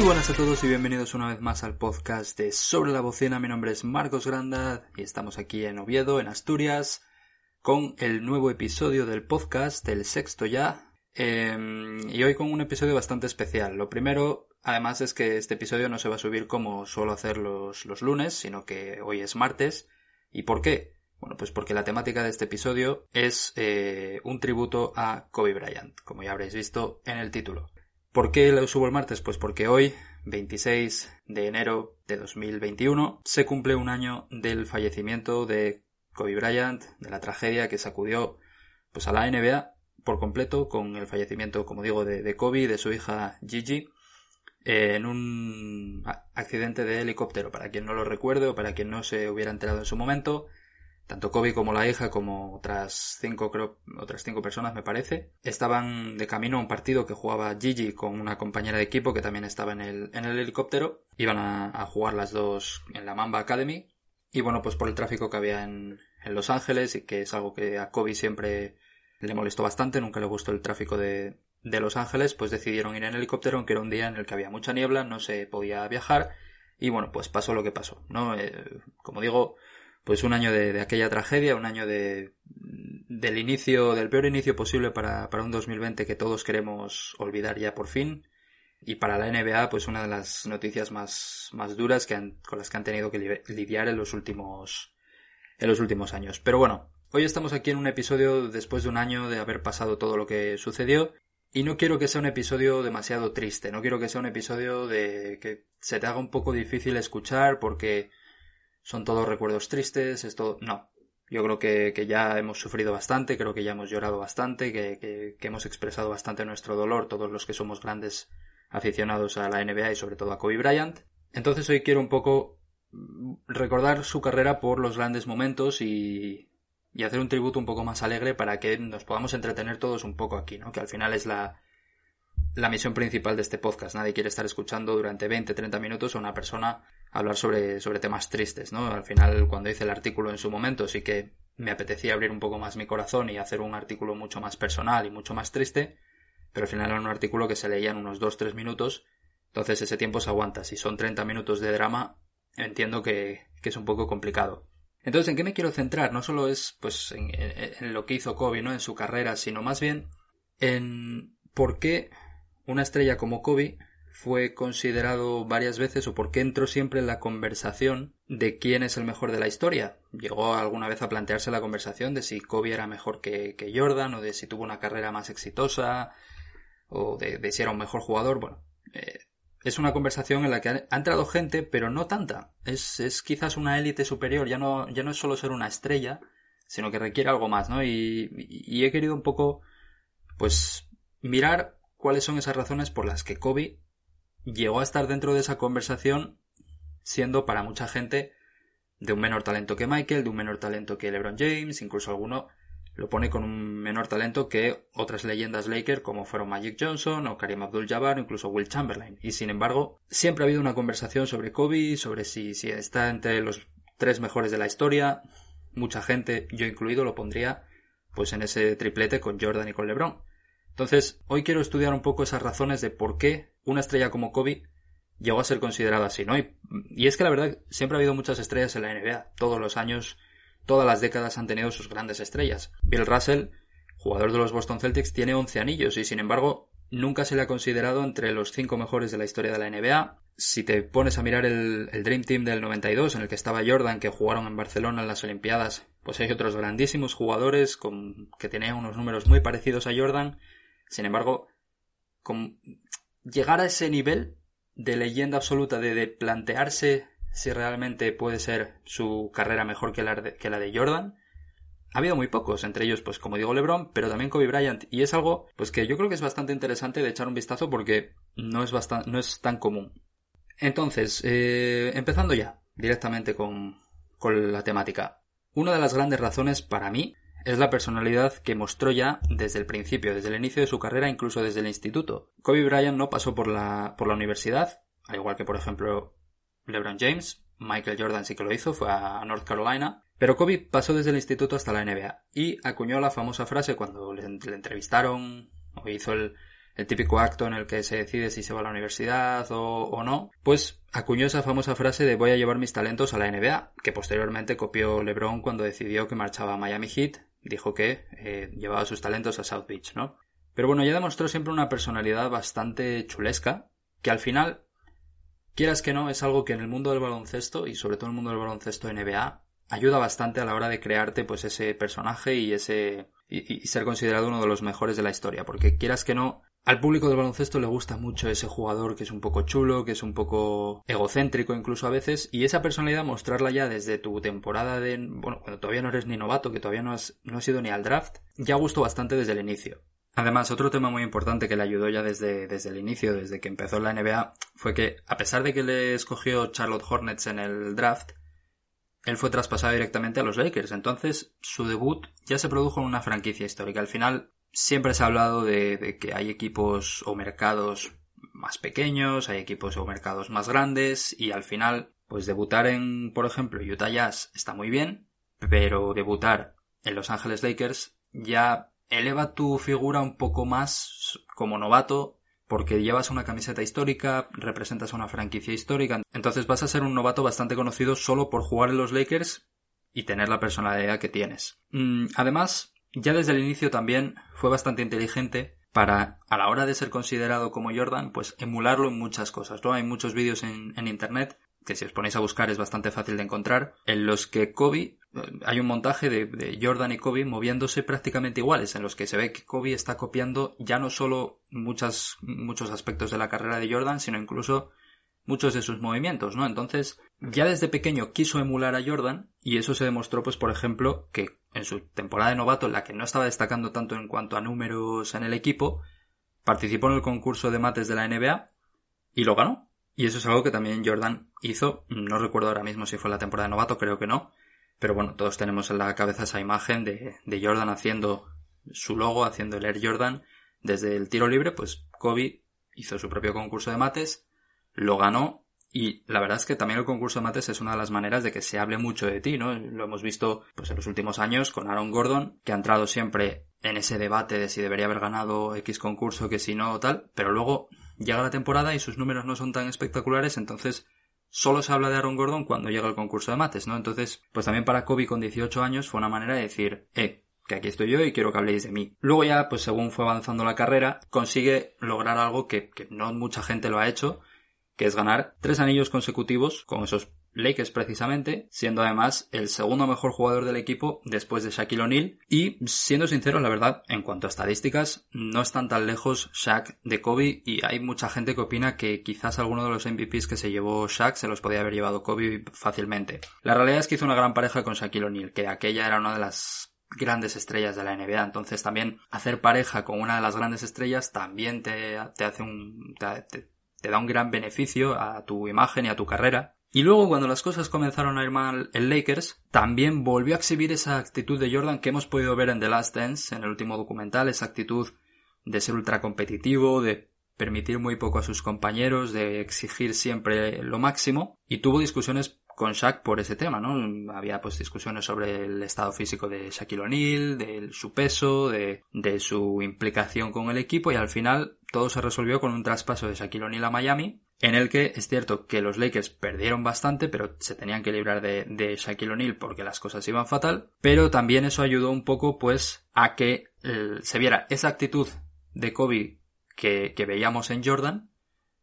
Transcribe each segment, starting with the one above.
Muy buenas a todos y bienvenidos una vez más al podcast de Sobre la Bocina. Mi nombre es Marcos Granda y estamos aquí en Oviedo, en Asturias, con el nuevo episodio del podcast, el sexto ya. Em, y hoy con un episodio bastante especial. Lo primero, además, es que este episodio no se va a subir como suelo hacer los, los lunes, sino que hoy es martes. ¿Y por qué? Bueno, pues porque la temática de este episodio es eh, un tributo a Kobe Bryant, como ya habréis visto en el título. ¿Por qué lo subo el martes? Pues porque hoy, 26 de enero de 2021, se cumple un año del fallecimiento de Kobe Bryant, de la tragedia que sacudió pues, a la NBA por completo con el fallecimiento, como digo, de, Kobe y de su hija Gigi eh, en un accidente de helicóptero. Para quien no lo recuerde o para quien no se hubiera enterado en su momento, tanto Kobe como la hija, como otras cinco, creo, otras cinco personas, me parece, estaban de camino a un partido que jugaba Gigi con una compañera de equipo que también estaba en el, en el helicóptero. Iban a, jugar las dos en la Mamba Academy. Y bueno, pues por el tráfico que había en, en Los Ángeles y que es algo que a Kobe siempre le molestó bastante, nunca le gustó el tráfico de, de Los Ángeles, pues decidieron ir en helicóptero, aunque era un día en el que había mucha niebla, no se podía viajar, y bueno, pues pasó lo que pasó, ¿no? Eh, como digo, pues un año de, aquella tragedia, un año de, del inicio, del peor inicio posible para, para un 2020 que todos queremos olvidar ya por fin. Y para la NBA, pues una de las noticias más, más duras que han, con las que han tenido que lidiar en los últimos, en los últimos años. Pero bueno, hoy estamos aquí en un episodio después de un año de haber pasado todo lo que sucedió. Y no quiero que sea un episodio demasiado triste, no quiero que sea un episodio de que se te haga un poco difícil escuchar porque son todos recuerdos tristes, esto no. Yo creo que, que ya hemos sufrido bastante, creo que ya hemos llorado bastante, que, que, que, hemos expresado bastante nuestro dolor, todos los que somos grandes aficionados a la NBA y sobre todo a Kobe Bryant. Entonces hoy quiero un poco recordar su carrera por los grandes momentos y, y hacer un tributo un poco más alegre para que nos podamos entretener todos un poco aquí, ¿no? Que al final es la, la misión principal de este podcast. Nadie quiere estar escuchando durante 20, 30 minutos a una persona hablar sobre, sobre temas tristes, ¿no? Al final, cuando hice el artículo en su momento, sí que me apetecía abrir un poco más mi corazón y hacer un artículo mucho más personal y mucho más triste, pero al final era un artículo que se leía en unos 2-3 minutos, entonces ese tiempo se aguanta. Si son 30 minutos de drama, entiendo que, que es un poco complicado. Entonces, ¿en qué me quiero centrar? No solo es, pues, en, en lo que hizo Kobe, ¿no? En su carrera, sino más bien en por qué una estrella como Kobe fue considerado varias veces o por qué entró siempre en la conversación de quién es el mejor de la historia. Llegó alguna vez a plantearse la conversación de si Kobe era mejor que, Jordan o de si tuvo una carrera más exitosa o de, si era un mejor jugador. Bueno, eh, es una conversación en la que ha, entrado gente, pero no tanta. Es, es quizás una élite superior, ya no, ya no es solo ser una estrella, sino que requiere algo más, ¿no? Y, y he querido un poco, pues, mirar cuáles son esas razones por las que Kobe llegó a estar dentro de esa conversación siendo para mucha gente de un menor talento que Michael, de un menor talento que LeBron James, incluso alguno lo pone con un menor talento que otras leyendas Laker como fueron Magic Johnson o Karim Abdul-Jabbar o incluso Will Chamberlain. Y sin embargo, siempre ha habido una conversación sobre Kobe, sobre si, si está entre los tres mejores de la historia. Mucha gente, yo incluido, lo pondría pues en ese triplete con Jordan y con LeBron. Entonces, hoy quiero estudiar un poco esas razones de por qué una estrella como Kobe llegó a ser considerada así, ¿no? Y, es que la verdad, siempre ha habido muchas estrellas en la NBA. Todos los años, todas las décadas han tenido sus grandes estrellas. Bill Russell, jugador de los Boston Celtics, tiene 11 anillos y sin embargo nunca se le ha considerado entre los cinco mejores de la historia de la NBA. Si te pones a mirar el, el, Dream Team del 92, en el que estaba Jordan, que jugaron en Barcelona en las Olimpiadas, pues hay otros grandísimos jugadores con, que tenían unos números muy parecidos a Jordan sin embargo, llegar a ese nivel de leyenda absoluta, de, plantearse si realmente puede ser su carrera mejor que la, de, de Jordan, ha habido muy pocos, entre ellos, pues como digo, LeBron, pero también Kobe Bryant, y es algo, pues que yo creo que es bastante interesante de echar un vistazo porque no es, no es tan común. Entonces, eh, empezando ya, directamente con, con la temática. Una de las grandes razones para mí es la personalidad que mostró ya desde el principio, desde el inicio de su carrera, incluso desde el instituto. Kobe Bryant no pasó por la, por la universidad, al igual que por ejemplo LeBron James, Michael Jordan sí que lo hizo, fue a North Carolina, pero Kobe pasó desde el instituto hasta la NBA y acuñó la famosa frase cuando le, entrevistaron o hizo el, el típico acto en el que se decide si se va a la universidad o, o, no, pues acuñó esa famosa frase de voy a llevar mis talentos a la NBA, que posteriormente copió LeBron cuando decidió que marchaba a Miami Heat, dijo que eh, llevaba sus talentos a South Beach, ¿no? Pero bueno, ya demostró siempre una personalidad bastante chulesca, que al final, quieras que no, es algo que en el mundo del baloncesto, y sobre todo en el mundo del baloncesto NBA, ayuda bastante a la hora de crearte pues ese personaje y ese y, ser considerado uno de los mejores de la historia porque quieras que no al público del baloncesto le gusta mucho ese jugador que es un poco chulo, que es un poco egocéntrico incluso a veces, y esa personalidad mostrarla ya desde tu temporada de, bueno, cuando todavía no eres ni novato, que todavía no has, no has ido ni al draft, ya gustó bastante desde el inicio. Además, otro tema muy importante que le ayudó ya desde, desde el inicio, desde que empezó la NBA, fue que, a pesar de que le escogió Charlotte Hornets en el draft, él fue traspasado directamente a los Lakers. Entonces, su debut ya se produjo en una franquicia histórica. Al final, siempre se ha hablado de, que hay equipos o mercados más pequeños, hay equipos o mercados más grandes, y al final, pues debutar en, por ejemplo, Utah Jazz está muy bien, pero debutar en Los Ángeles Lakers ya eleva tu figura un poco más como novato porque llevas una camiseta histórica, representas una franquicia histórica, entonces vas a ser un novato bastante conocido solo por jugar en los Lakers y tener la personalidad que tienes. Mm, además, ya desde el inicio también fue bastante inteligente para, a la hora de ser considerado como Jordan, pues emularlo en muchas cosas, ¿no? Hay muchos vídeos en, en internet que si os ponéis a buscar es bastante fácil de encontrar, en los que Kobe, hay un montaje de, Jordan y Kobe moviéndose prácticamente iguales, en los que se ve que Kobe está copiando ya no solo muchas, muchos aspectos de la carrera de Jordan, sino incluso muchos de sus movimientos, ¿no? Entonces, ya desde pequeño quiso emular a Jordan y eso se demostró, pues, por ejemplo, que en su temporada de novato, en la que no estaba destacando tanto en cuanto a números en el equipo, participó en el concurso de mates de la NBA y lo ganó. Y eso es algo que también Jordan hizo. No recuerdo ahora mismo si fue la temporada de novato, creo que no. Pero bueno, todos tenemos en la cabeza esa imagen de, de Jordan haciendo su logo, haciendo el Air Jordan. Desde el tiro libre, pues Kobe hizo su propio concurso de mates, lo ganó y la verdad es que también el concurso de mates es una de las maneras de que se hable mucho de ti, ¿no? Lo hemos visto pues en los últimos años con Aaron Gordon, que ha entrado siempre en ese debate de si debería haber ganado X concurso que si no tal, pero luego llega la temporada y sus números no son tan espectaculares, entonces solo se habla de Aaron Gordon cuando llega el concurso de mates, ¿no? Entonces, pues también para Kobe con 18 años fue una manera de decir, eh, que aquí estoy yo y quiero que habléis de mí. Luego ya, pues según fue avanzando la carrera, consigue lograr algo que, que no mucha gente lo ha hecho, que es ganar tres anillos consecutivos con esos Lakers precisamente, siendo además el segundo mejor jugador del equipo después de Shaquille O'Neal y siendo sinceros, la verdad, en cuanto a estadísticas, no están tan lejos Shaq de Kobe y hay mucha gente que opina que quizás alguno de los MVPs que se llevó Shaq se los podía haber llevado Kobe fácilmente. La realidad es que hizo una gran pareja con Shaquille O'Neal, que aquella era una de las grandes estrellas de la NBA. Entonces también hacer pareja con una de las grandes estrellas también te, hace un, te da un gran beneficio a tu imagen y a tu carrera. Y luego cuando las cosas comenzaron a ir mal en Lakers, también volvió a exhibir esa actitud de Jordan que hemos podido ver en The Last Dance, en el último documental, esa actitud de ser ultra competitivo, de permitir muy poco a sus compañeros, de exigir siempre lo máximo, y tuvo discusiones con Shaq por ese tema, ¿no? Había pues discusiones sobre el estado físico de Shaquille O'Neal, de su peso, de, de su implicación con el equipo y al final todo se resolvió con un traspaso de Shaquille O'Neal a Miami en el que es cierto que los Lakers perdieron bastante, pero se tenían que librar de, de Shaquille O'Neal porque las cosas iban fatal, pero también eso ayudó un poco pues a que eh, se viera esa actitud de Kobe que, que veíamos en Jordan,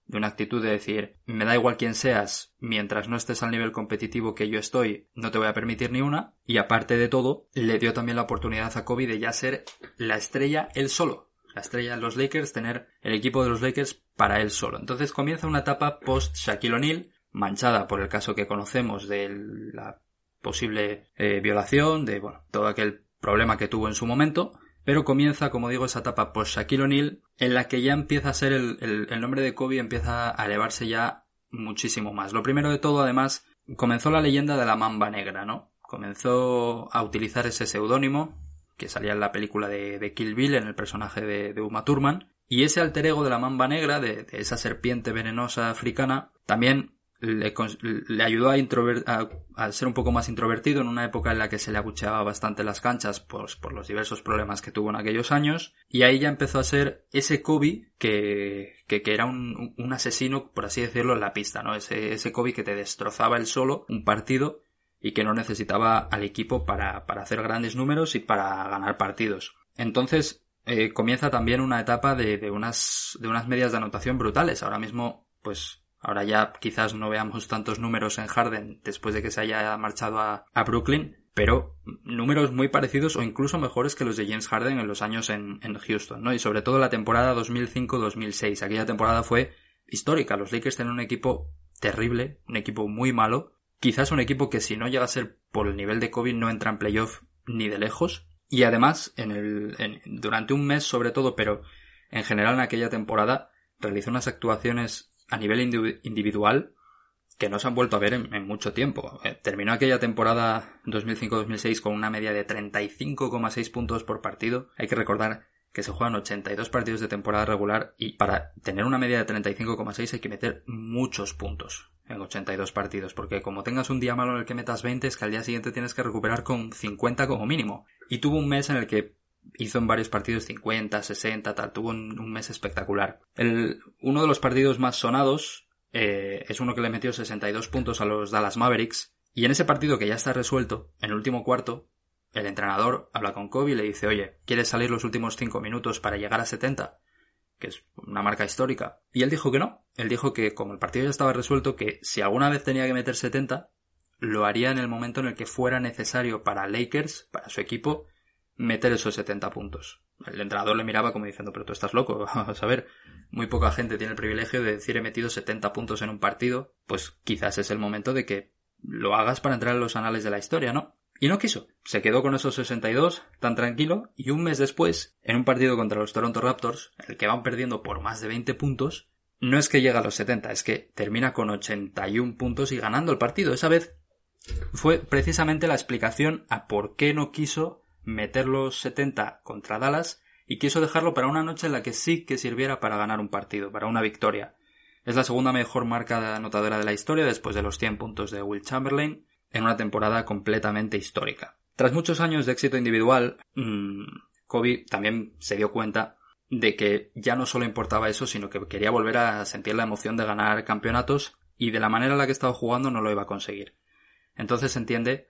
de una actitud de decir, me da igual quién seas, mientras no estés al nivel competitivo que yo estoy, no te voy a permitir ni una, y aparte de todo, le dio también la oportunidad a Kobe de ya ser la estrella él solo, la estrella de los Lakers, tener el equipo de los Lakers para él solo. Entonces comienza una etapa post Shaquille O'Neal, manchada por el caso que conocemos de la posible eh, violación, de bueno, todo aquel problema que tuvo en su momento, pero comienza, como digo, esa etapa post Shaquille O'Neal, en la que ya empieza a ser el, el, nombre de Kobe empieza a elevarse ya muchísimo más. Lo primero de todo, además, comenzó la leyenda de la mamba negra, ¿no? Comenzó a utilizar ese seudónimo que salía en la película de, Kill Bill en el personaje de, Uma Thurman y ese alter ego de la mamba negra, de, esa serpiente venenosa africana, también le, ayudó a, ser un poco más introvertido en una época en la que se le abucheaba bastante las canchas pues, por los diversos problemas que tuvo en aquellos años. Y ahí ya empezó a ser ese Kobe que, que, era un, asesino, por así decirlo, en la pista, ¿no? Ese, Kobe que te destrozaba él solo un partido y que no necesitaba al equipo para, para hacer grandes números y para ganar partidos. Entonces, eh, comienza también una etapa de, de, unas, de unas medias de anotación brutales. Ahora mismo, pues Ahora ya quizás no veamos tantos números en Harden después de que se haya marchado a, Brooklyn, pero números muy parecidos o incluso mejores que los de James Harden en los años en, Houston, ¿no? Y sobre todo la temporada 2005-2006. Aquella temporada fue histórica. Los Lakers tenían un equipo terrible, un equipo muy malo. Quizás un equipo que si no llega a ser por el nivel de COVID no entra en playoff ni de lejos. Y además, en el, durante un mes sobre todo, pero en general en aquella temporada, realizó unas actuaciones a nivel individual que no se han vuelto a ver en, mucho tiempo. Eh, terminó aquella temporada 2005-2006 con una media de 35,6 puntos por partido. Hay que recordar que se juegan 82 partidos de temporada regular y para tener una media de 35,6 hay que meter muchos puntos en 82 partidos, porque como tengas un día malo en el que metas 20 es que al día siguiente tienes que recuperar con 50 como mínimo. Y tuvo un mes en el que hizo en varios partidos 50, 60, tal, tuvo un, mes espectacular. El, uno de los partidos más sonados eh, es uno que le metió 62 puntos a los Dallas Mavericks, y en ese partido que ya está resuelto, en el último cuarto, el entrenador habla con Kobe y le dice, oye, ¿quieres salir los últimos 5 minutos para llegar a 70? Que es una marca histórica. Y él dijo que no. Él dijo que como el partido ya estaba resuelto, que si alguna vez tenía que meter 70, lo haría en el momento en el que fuera necesario para Lakers, para su equipo, meter esos 70 puntos. El entrenador le miraba como diciendo, pero tú estás loco, vamos a ver, muy poca gente tiene el privilegio de decir he metido 70 puntos en un partido, pues quizás es el momento de que lo hagas para entrar en los anales de la historia, ¿no? Y no quiso, se quedó con esos 62 tan tranquilo y un mes después, en un partido contra los Toronto Raptors, el que van perdiendo por más de 20 puntos, no es que llega a los 70, es que termina con 81 puntos y ganando el partido. Esa vez fue precisamente la explicación a por qué no quiso meter los 70 contra Dallas y quiso dejarlo para una noche en la que sí que sirviera para ganar un partido, para una victoria. Es la segunda mejor marca anotadora de la historia después de los 100 puntos de Will Chamberlain en una temporada completamente histórica. Tras muchos años de éxito individual, mmm, Kobe también se dio cuenta de que ya no solo importaba eso, sino que quería volver a sentir la emoción de ganar campeonatos y de la manera en la que estaba jugando no lo iba a conseguir. Entonces entiende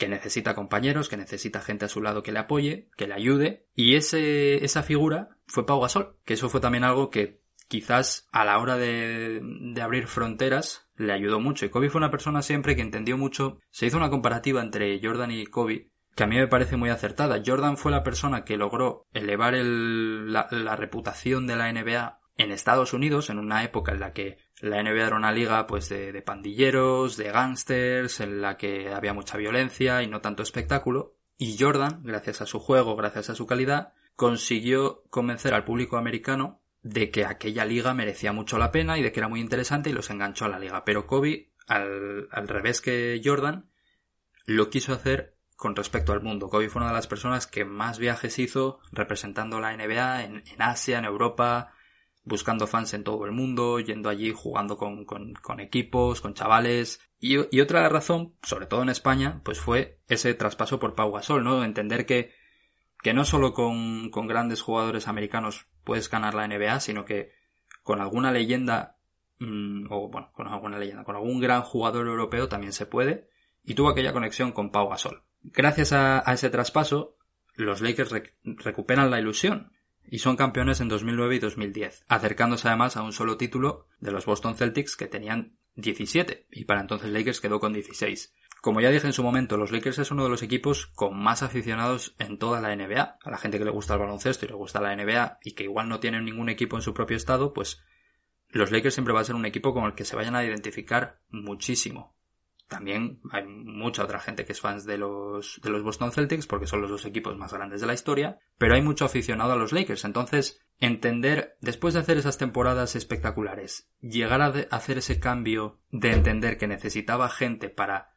que necesita compañeros, que necesita gente a su lado que le apoye, que le ayude, y ese, esa figura fue Pau Gasol, que eso fue también algo que quizás a la hora de, de abrir fronteras le ayudó mucho. Y Kobe fue una persona siempre que entendió mucho. Se hizo una comparativa entre Jordan y Kobe que a mí me parece muy acertada. Jordan fue la persona que logró elevar el, la, la reputación de la NBA en Estados Unidos, en una época en la que la NBA era una liga pues de, pandilleros, de gángsters, en la que había mucha violencia y no tanto espectáculo. Y Jordan, gracias a su juego, gracias a su calidad, consiguió convencer al público americano de que aquella liga merecía mucho la pena y de que era muy interesante y los enganchó a la liga. Pero Kobe, al, revés que Jordan, lo quiso hacer con respecto al mundo. Kobe fue una de las personas que más viajes hizo representando la NBA en Asia, en Europa, buscando fans en todo el mundo, yendo allí jugando con, con, equipos, con chavales. Y, otra razón, sobre todo en España, pues fue ese traspaso por Pau Gasol, ¿no? Entender que, que no solo con, con grandes jugadores americanos puedes ganar la NBA, sino que con alguna leyenda, mm, o bueno, con alguna leyenda, con algún gran jugador europeo también se puede. Y tuvo aquella conexión con Pau Gasol. Gracias a, ese traspaso, los Lakers recuperan la ilusión y son campeones en 2009 y 2010, acercándose además a un solo título de los Boston Celtics que tenían 17 y para entonces Lakers quedó con 16. Como ya dije en su momento, los Lakers es uno de los equipos con más aficionados en toda la NBA. A la gente que le gusta el baloncesto y le gusta la NBA y que igual no tienen ningún equipo en su propio estado, pues los Lakers siempre va a ser un equipo con el que se vayan a identificar muchísimo. También hay mucha otra gente que es fans de los, de los Boston Celtics porque son los dos equipos más grandes de la historia, pero hay mucho aficionado a los Lakers. Entonces, entender, después de hacer esas temporadas espectaculares, llegar a hacer ese cambio de entender que necesitaba gente para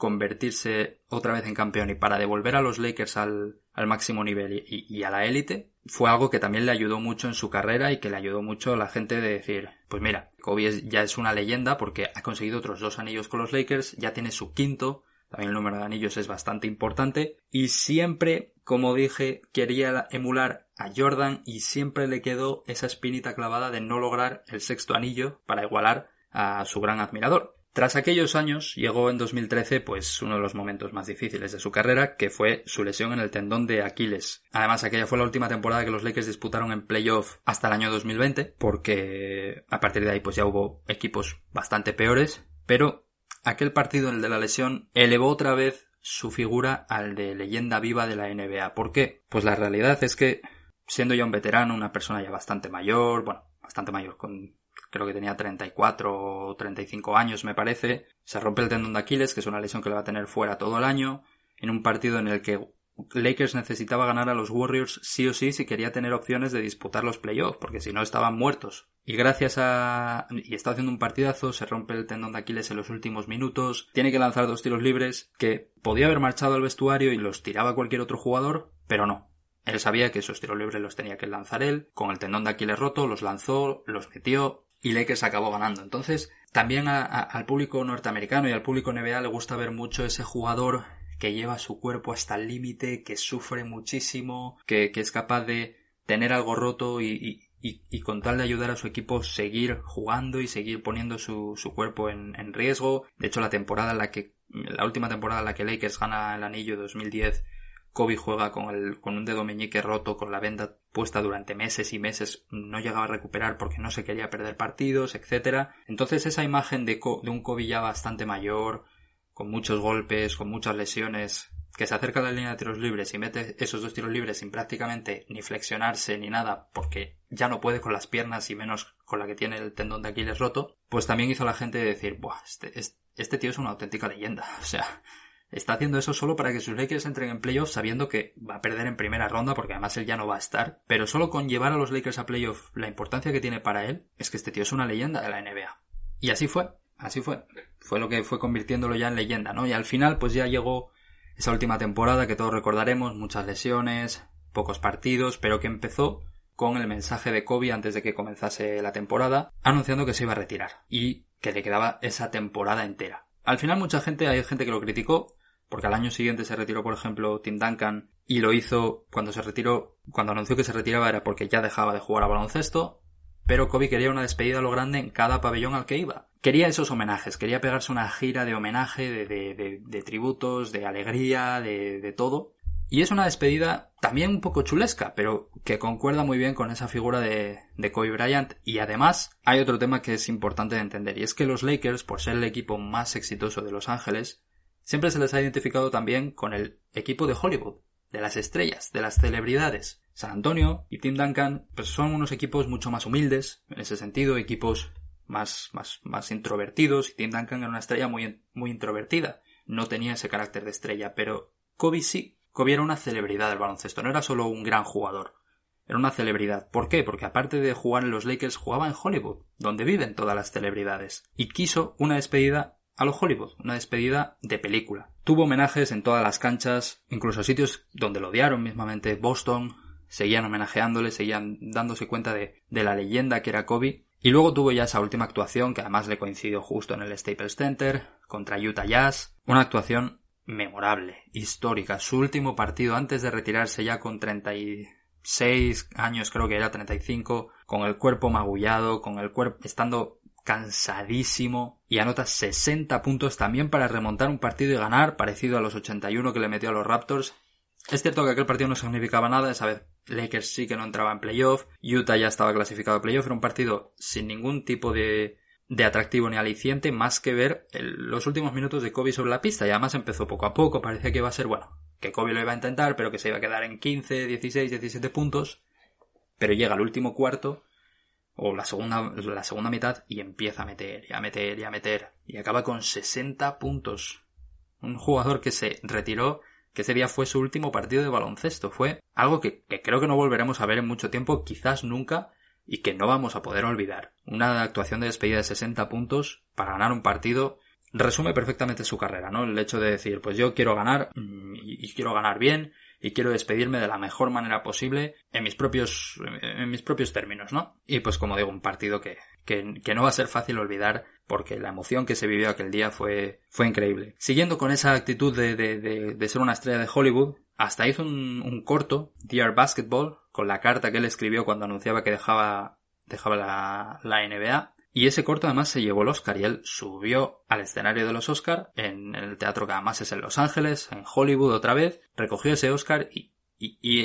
convertirse otra vez en campeón y para devolver a los Lakers al, máximo nivel y, a la élite, fue algo que también le ayudó mucho en su carrera y que le ayudó mucho a la gente de decir, pues mira, Kobe ya es una leyenda porque ha conseguido otros dos anillos con los Lakers, ya tiene su quinto, también el número de anillos es bastante importante y siempre, como dije, quería emular a Jordan y siempre le quedó esa espinita clavada de no lograr el sexto anillo para igualar a su gran admirador. Tras aquellos años, llegó en 2013 pues uno de los momentos más difíciles de su carrera, que fue su lesión en el tendón de Aquiles. Además, aquella fue la última temporada que los Lakers disputaron en playoff hasta el año 2020, porque a partir de ahí pues ya hubo equipos bastante peores, pero aquel partido, el de la lesión, elevó otra vez su figura al de leyenda viva de la NBA. ¿Por qué? Pues la realidad es que, siendo ya un veterano, una persona ya bastante mayor, bueno, bastante mayor, con creo que tenía 34 o 35 años me parece, se rompe el tendón de Aquiles, que es una lesión que le va a tener fuera todo el año, en un partido en el que Lakers necesitaba ganar a los Warriors sí o sí si quería tener opciones de disputar los playoffs, porque si no estaban muertos. Y gracias a... y está haciendo un partidazo, se rompe el tendón de Aquiles en los últimos minutos, tiene que lanzar dos tiros libres que podía haber marchado al vestuario y los tiraba cualquier otro jugador, pero no. Él sabía que esos tiros libres los tenía que lanzar él, con el tendón de Aquiles roto, los lanzó, los metió, y Lakers acabó ganando. Entonces, también al público norteamericano y al público NBA le gusta ver mucho ese jugador que lleva su cuerpo hasta el límite, que sufre muchísimo, que, es capaz de tener algo roto y, con tal de ayudar a su equipo seguir jugando y seguir poniendo su, cuerpo en, en, riesgo. De hecho, la temporada en la que, la última temporada en la que Lakers gana el anillo 2010 Kobe juega con, el, con un dedo meñique roto, con la venda puesta durante meses y meses, no llegaba a recuperar porque no se quería perder partidos, etc. Entonces esa imagen de, de un Kobe ya bastante mayor, con muchos golpes, con muchas lesiones, que se acerca a la línea de tiros libres y mete esos dos tiros libres sin prácticamente ni flexionarse ni nada porque ya no puede con las piernas y menos con la que tiene el tendón de Aquiles roto, pues también hizo a la gente decir, Buah, este, este tío es una auténtica leyenda. O sea, Está haciendo eso solo para que sus Lakers entren en playoffs sabiendo que va a perder en primera ronda porque además él ya no va a estar. Pero solo con llevar a los Lakers a playoffs la importancia que tiene para él es que este tío es una leyenda de la NBA. Y así fue, así fue. Fue lo que fue convirtiéndolo ya en leyenda, ¿no? Y al final pues ya llegó esa última temporada que todos recordaremos, muchas lesiones, pocos partidos, pero que empezó con el mensaje de Kobe antes de que comenzase la temporada, anunciando que se iba a retirar y que le quedaba esa temporada entera. Al final mucha gente, hay gente que lo criticó, porque al año siguiente se retiró, por ejemplo, Tim Duncan y lo hizo cuando se retiró, cuando anunció que se retiraba era porque ya dejaba de jugar a baloncesto, pero Kobe quería una despedida a lo grande en cada pabellón al que iba. Quería esos homenajes, quería pegarse una gira de homenaje, de, de, de, tributos, de alegría, de, todo. Y es una despedida también un poco chulesca, pero que concuerda muy bien con esa figura de, de Kobe Bryant. Y además hay otro tema que es importante de entender, y es que los Lakers, por ser el equipo más exitoso de Los Ángeles, Siempre se les ha identificado también con el equipo de Hollywood, de las estrellas, de las celebridades. San Antonio y Tim Duncan pues son unos equipos mucho más humildes, en ese sentido, equipos más, más, más introvertidos, y Tim Duncan era una estrella muy, muy introvertida. No tenía ese carácter de estrella, pero Kobe sí. Kobe era una celebridad del baloncesto, no era solo un gran jugador. Era una celebridad. ¿Por qué? Porque aparte de jugar en los Lakers, jugaba en Hollywood, donde viven todas las celebridades. Y quiso una despedida a lo Hollywood, una despedida de película. Tuvo homenajes en todas las canchas, incluso sitios donde lo odiaron mismamente, Boston, seguían homenajeándole, seguían dándose cuenta de, de la leyenda que era Kobe. Y luego tuvo ya esa última actuación, que además le coincidió justo en el Staples Center, contra Utah Jazz. Una actuación memorable, histórica. Su último partido antes de retirarse ya con 36 años, creo que era 35, con el cuerpo magullado, con el cuerpo estando cansadísimo y anota 60 puntos también para remontar un partido y ganar, parecido a los 81 que le metió a los Raptors. Es cierto que aquel partido no significaba nada, esa vez Lakers sí que no entraba en playoff, Utah ya estaba clasificado a playoff, era un partido sin ningún tipo de, de atractivo ni aliciente, más que ver los últimos minutos de Kobe sobre la pista, y además empezó poco a poco, parecía que iba a ser, bueno, que Kobe lo iba a intentar, pero que se iba a quedar en 15, 16, 17 puntos, pero llega el último cuarto o la segunda, la segunda mitad y empieza a meter y a meter y a meter y acaba con 60 puntos. Un jugador que se retiró, que ese día fue su último partido de baloncesto. Fue algo que, creo que no volveremos a ver en mucho tiempo, quizás nunca, y que no vamos a poder olvidar. Una actuación de despedida de 60 puntos para ganar un partido resume perfectamente su carrera, ¿no? El hecho de decir, pues yo quiero ganar mm, y quiero ganar bien y quiero despedirme de la mejor manera posible en mis propios, en mis propios términos, ¿no? Y pues como digo, un partido que, que, que, no va a ser fácil olvidar porque la emoción que se vivió aquel día fue, fue increíble. Siguiendo con esa actitud de, de, de, ser una estrella de Hollywood, hasta hizo un, un, corto, Dear Basketball, con la carta que él escribió cuando anunciaba que dejaba, dejaba la, la NBA, y ese corto además se llevó el Oscar y él subió al escenario de los Oscar en el teatro que además es en Los Ángeles, en Hollywood otra vez, recogió ese Oscar y,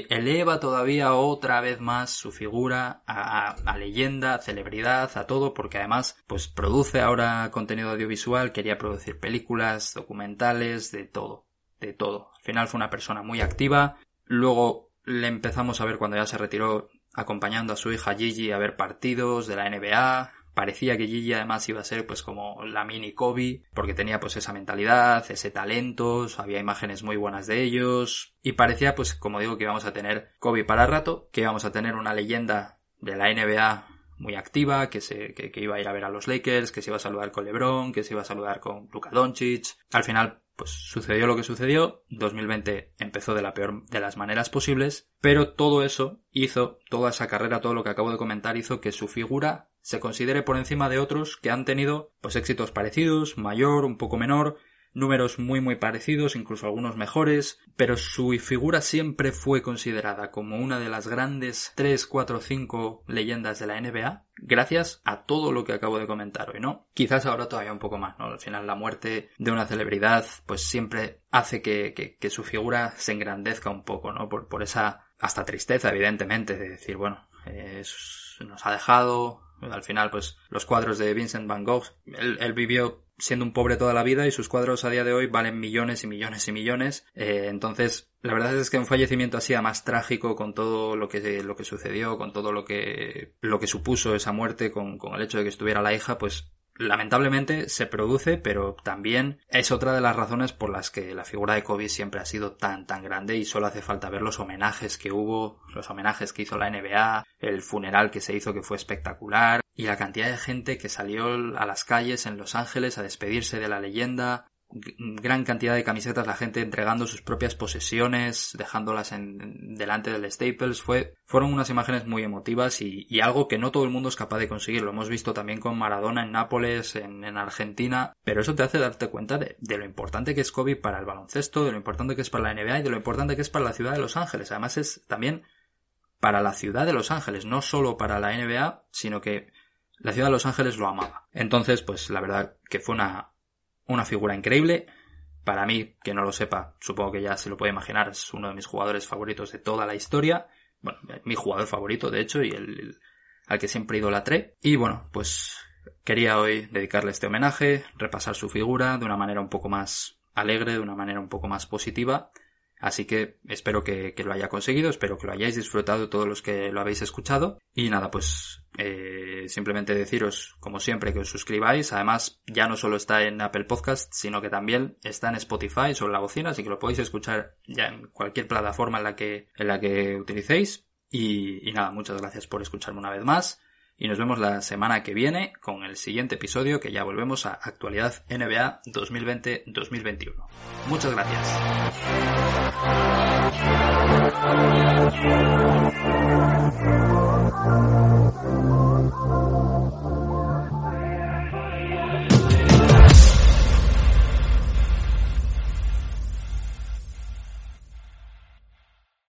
eleva todavía otra vez más su figura a, a, leyenda, a celebridad, a todo, porque además pues produce ahora contenido audiovisual, quería producir películas, documentales, de todo, de todo. Al final fue una persona muy activa, luego le empezamos a ver cuando ya se retiró acompañando a su hija Gigi a ver partidos de la NBA, parecía que Gigi además iba a ser pues como la mini Kobe, porque tenía pues esa mentalidad, ese talento, había imágenes muy buenas de ellos, y parecía pues como digo que íbamos a tener Kobe para rato, que íbamos a tener una leyenda de la NBA muy activa, que, se, que, iba a ir a ver a los Lakers, que se iba a saludar con LeBron, que se iba a saludar con Luka Doncic. Al final, pues sucedió lo que sucedió. 2020 empezó de la peor de las maneras posibles, pero todo eso hizo, toda esa carrera, todo lo que acabo de comentar, hizo que su figura se considere por encima de otros que han tenido pues éxitos parecidos, mayor, un poco menor, números muy muy parecidos, incluso algunos mejores, pero su figura siempre fue considerada como una de las grandes 3, 4, 5 leyendas de la NBA, gracias a todo lo que acabo de comentar hoy, ¿no? Quizás ahora todavía un poco más, ¿no? Al final la muerte de una celebridad pues siempre hace que, que, su figura se engrandezca un poco, ¿no? Por, por esa hasta tristeza, evidentemente, de decir, bueno, nos ha dejado, al final, pues los cuadros de Vincent Van Gogh, él, vivió siendo un pobre toda la vida y sus cuadros a día de hoy valen millones y millones y millones. Eh, entonces, la verdad es que un fallecimiento así, más trágico, con todo lo que, lo que sucedió, con todo lo que, lo que supuso esa muerte, con, con el hecho de que estuviera la hija, pues lamentablemente se produce, pero también es otra de las razones por las que la figura de Kobe siempre ha sido tan tan grande y solo hace falta ver los homenajes que hubo, los homenajes que hizo la NBA, el funeral que se hizo que fue espectacular y la cantidad de gente que salió a las calles en Los Ángeles a despedirse de la leyenda, gran cantidad de camisetas, la gente entregando sus propias posesiones, dejándolas en, delante del Staples, fue, fueron unas imágenes muy emotivas y, y, algo que no todo el mundo es capaz de conseguir. Lo hemos visto también con Maradona en Nápoles, en, en Argentina, pero eso te hace darte cuenta de, de, lo importante que es Kobe para el baloncesto, de lo importante que es para la NBA y de lo importante que es para la ciudad de Los Ángeles. Además es también para la ciudad de Los Ángeles, no solo para la NBA, sino que la ciudad de Los Ángeles lo amaba. Entonces, pues la verdad que fue una, una figura increíble. Para mí, que no lo sepa, supongo que ya se lo puede imaginar, es uno de mis jugadores favoritos de toda la historia. Bueno, mi jugador favorito, de hecho, y el, al que siempre idolatré. Y bueno, pues quería hoy dedicarle este homenaje, repasar su figura de una manera un poco más alegre, de una manera un poco más positiva. Así que espero que, lo haya conseguido, espero que lo hayáis disfrutado todos los que lo habéis escuchado. Y nada, pues eh, simplemente deciros, como siempre, que os suscribáis. Además, ya no solo está en Apple Podcast, sino que también está en Spotify sobre la bocina, así que lo podéis escuchar ya en cualquier plataforma en la que, en la que utilicéis. Y, y nada, muchas gracias por escucharme una vez más y nos vemos la semana que viene con el siguiente episodio que ya volvemos a Actualidad NBA 2020-2021. Muchas gracias.